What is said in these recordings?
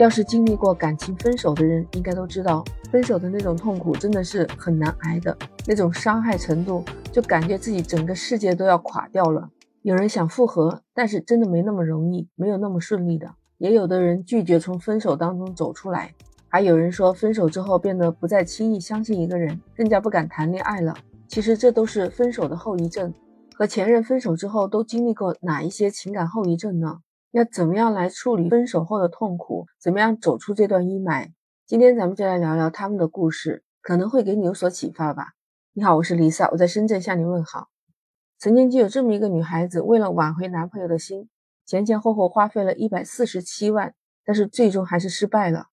要是经历过感情分手的人，应该都知道，分手的那种痛苦真的是很难挨的，那种伤害程度，就感觉自己整个世界都要垮掉了。有人想复合，但是真的没那么容易，没有那么顺利的。也有的人拒绝从分手当中走出来，还有人说分手之后变得不再轻易相信一个人，更加不敢谈恋爱了。其实这都是分手的后遗症。和前任分手之后都经历过哪一些情感后遗症呢？要怎么样来处理分手后的痛苦？怎么样走出这段阴霾？今天咱们就来聊聊他们的故事，可能会给你有所启发吧。你好，我是 Lisa，我在深圳向你问好。曾经就有这么一个女孩子，为了挽回男朋友的心，前前后后花费了一百四十七万，但是最终还是失败了。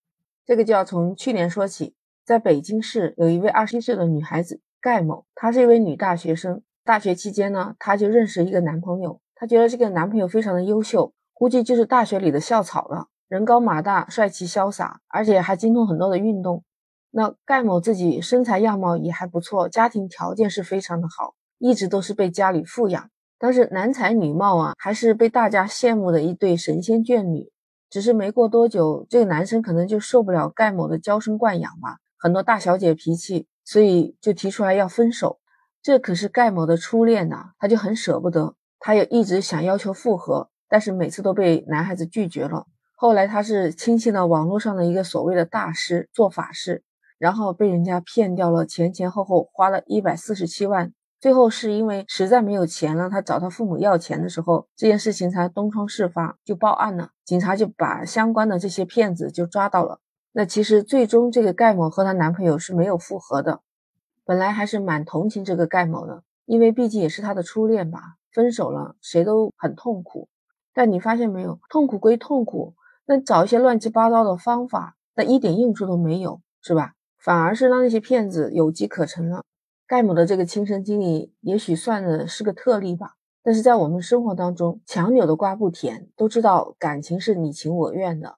这个就要从去年说起，在北京市有一位二十一岁的女孩子盖某，她是一位女大学生。大学期间呢，她就认识一个男朋友，她觉得这个男朋友非常的优秀，估计就是大学里的校草了，人高马大，帅气潇洒，而且还精通很多的运动。那盖某自己身材样貌也还不错，家庭条件是非常的好，一直都是被家里富养，但是男才女貌啊，还是被大家羡慕的一对神仙眷侣。只是没过多久，这个男生可能就受不了盖某的娇生惯养吧，很多大小姐脾气，所以就提出来要分手。这可是盖某的初恋呐，他就很舍不得，他也一直想要求复合，但是每次都被男孩子拒绝了。后来他是轻信了网络上的一个所谓的大师做法事，然后被人家骗掉了，前前后后花了一百四十七万。最后是因为实在没有钱了，他找他父母要钱的时候，这件事情才东窗事发，就报案了。警察就把相关的这些骗子就抓到了。那其实最终这个盖某和她男朋友是没有复合的。本来还是蛮同情这个盖某的，因为毕竟也是他的初恋吧。分手了，谁都很痛苦。但你发现没有，痛苦归痛苦，那找一些乱七八糟的方法，那一点用处都没有，是吧？反而是让那些骗子有机可乘了。盖某的这个亲身经历，也许算的是个特例吧。但是在我们生活当中，强扭的瓜不甜，都知道感情是你情我愿的。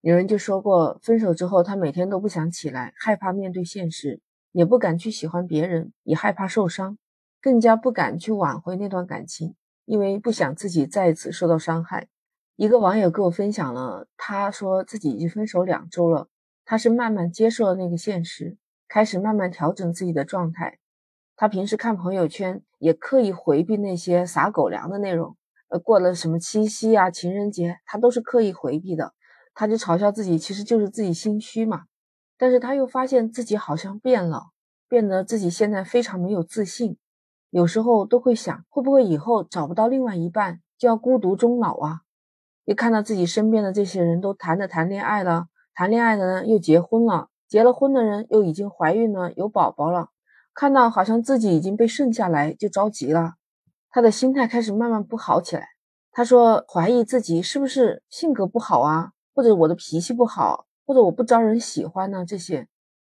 有人就说过，分手之后，他每天都不想起来，害怕面对现实。也不敢去喜欢别人，也害怕受伤，更加不敢去挽回那段感情，因为不想自己再次受到伤害。一个网友给我分享了，他说自己已经分手两周了，他是慢慢接受了那个现实，开始慢慢调整自己的状态。他平时看朋友圈，也刻意回避那些撒狗粮的内容，呃，过了什么七夕啊、情人节，他都是刻意回避的。他就嘲笑自己，其实就是自己心虚嘛。但是他又发现自己好像变了，变得自己现在非常没有自信，有时候都会想，会不会以后找不到另外一半，就要孤独终老啊？又看到自己身边的这些人都谈着谈恋爱了，谈恋爱的呢又结婚了，结了婚的人又已经怀孕了，有宝宝了，看到好像自己已经被剩下来，就着急了，他的心态开始慢慢不好起来。他说怀疑自己是不是性格不好啊，或者我的脾气不好。或者我不招人喜欢呢？这些，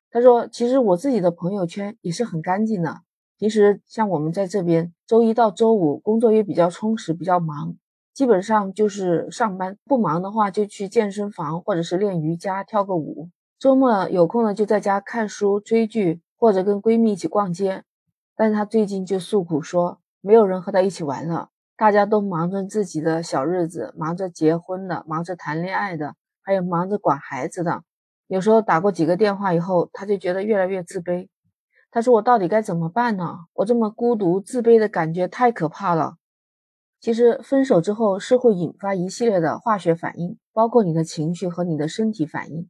他说，其实我自己的朋友圈也是很干净的。平时像我们在这边，周一到周五工作也比较充实，比较忙，基本上就是上班。不忙的话，就去健身房或者是练瑜伽、跳个舞。周末有空呢，就在家看书、追剧，或者跟闺蜜一起逛街。但是她最近就诉苦说，没有人和她一起玩了，大家都忙着自己的小日子，忙着结婚的，忙着谈恋爱的。还有忙着管孩子的，有时候打过几个电话以后，他就觉得越来越自卑。他说：“我到底该怎么办呢？我这么孤独、自卑的感觉太可怕了。”其实分手之后是会引发一系列的化学反应，包括你的情绪和你的身体反应。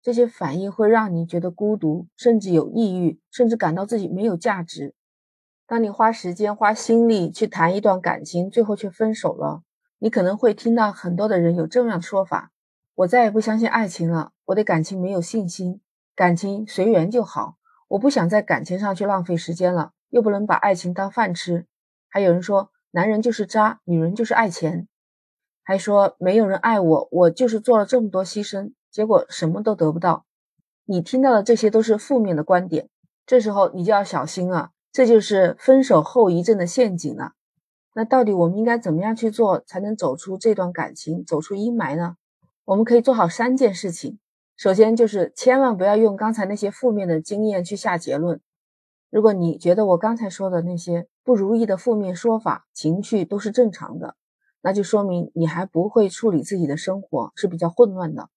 这些反应会让你觉得孤独，甚至有抑郁，甚至感到自己没有价值。当你花时间、花心力去谈一段感情，最后却分手了，你可能会听到很多的人有这样的说法。我再也不相信爱情了，我对感情没有信心，感情随缘就好。我不想在感情上去浪费时间了，又不能把爱情当饭吃。还有人说，男人就是渣，女人就是爱钱，还说没有人爱我，我就是做了这么多牺牲，结果什么都得不到。你听到的这些都是负面的观点，这时候你就要小心了，这就是分手后遗症的陷阱了。那到底我们应该怎么样去做，才能走出这段感情，走出阴霾呢？我们可以做好三件事情。首先就是千万不要用刚才那些负面的经验去下结论。如果你觉得我刚才说的那些不如意的负面说法、情绪都是正常的，那就说明你还不会处理自己的生活，是比较混乱的。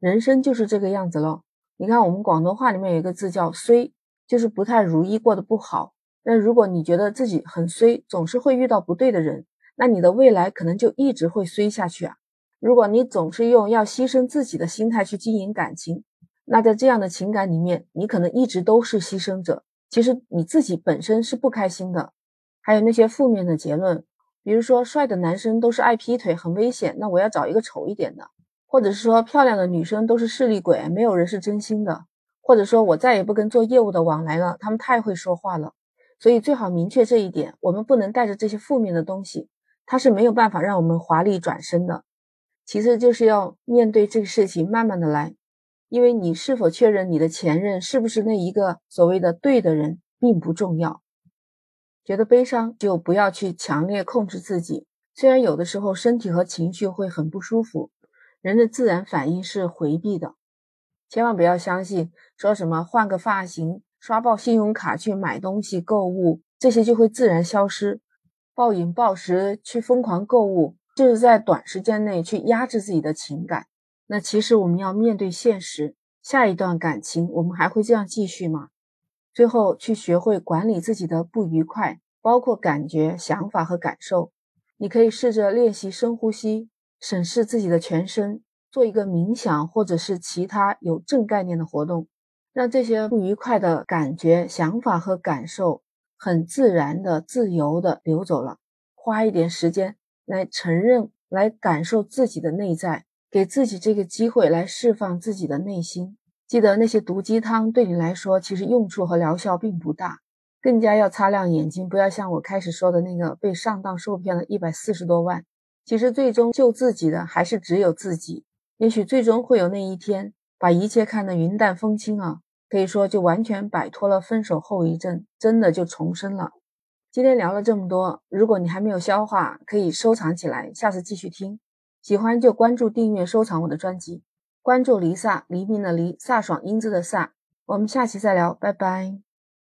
人生就是这个样子咯。你看，我们广东话里面有一个字叫“衰”，就是不太如意，过得不好。那如果你觉得自己很衰，总是会遇到不对的人，那你的未来可能就一直会衰下去啊。如果你总是用要牺牲自己的心态去经营感情，那在这样的情感里面，你可能一直都是牺牲者。其实你自己本身是不开心的。还有那些负面的结论，比如说帅的男生都是爱劈腿，很危险，那我要找一个丑一点的；或者是说漂亮的女生都是势利鬼，没有人是真心的；或者说我再也不跟做业务的往来了，他们太会说话了。所以最好明确这一点，我们不能带着这些负面的东西，它是没有办法让我们华丽转身的。其次就是要面对这个事情，慢慢的来，因为你是否确认你的前任是不是那一个所谓的对的人，并不重要。觉得悲伤就不要去强烈控制自己，虽然有的时候身体和情绪会很不舒服，人的自然反应是回避的，千万不要相信说什么换个发型、刷爆信用卡去买东西购物，这些就会自然消失。暴饮暴食去疯狂购物。就是在短时间内去压制自己的情感，那其实我们要面对现实，下一段感情我们还会这样继续吗？最后去学会管理自己的不愉快，包括感觉、想法和感受。你可以试着练习深呼吸，审视自己的全身，做一个冥想或者是其他有正概念的活动，让这些不愉快的感觉、想法和感受很自然的、自由的流走了。花一点时间。来承认，来感受自己的内在，给自己这个机会来释放自己的内心。记得那些毒鸡汤对你来说，其实用处和疗效并不大，更加要擦亮眼睛，不要像我开始说的那个被上当受骗了一百四十多万。其实最终救自己的还是只有自己。也许最终会有那一天，把一切看得云淡风轻啊，可以说就完全摆脱了分手后遗症，真的就重生了。今天聊了这么多，如果你还没有消化，可以收藏起来，下次继续听。喜欢就关注、订阅、收藏我的专辑。关注黎萨，黎明的黎，飒爽英姿的飒。我们下期再聊，拜拜。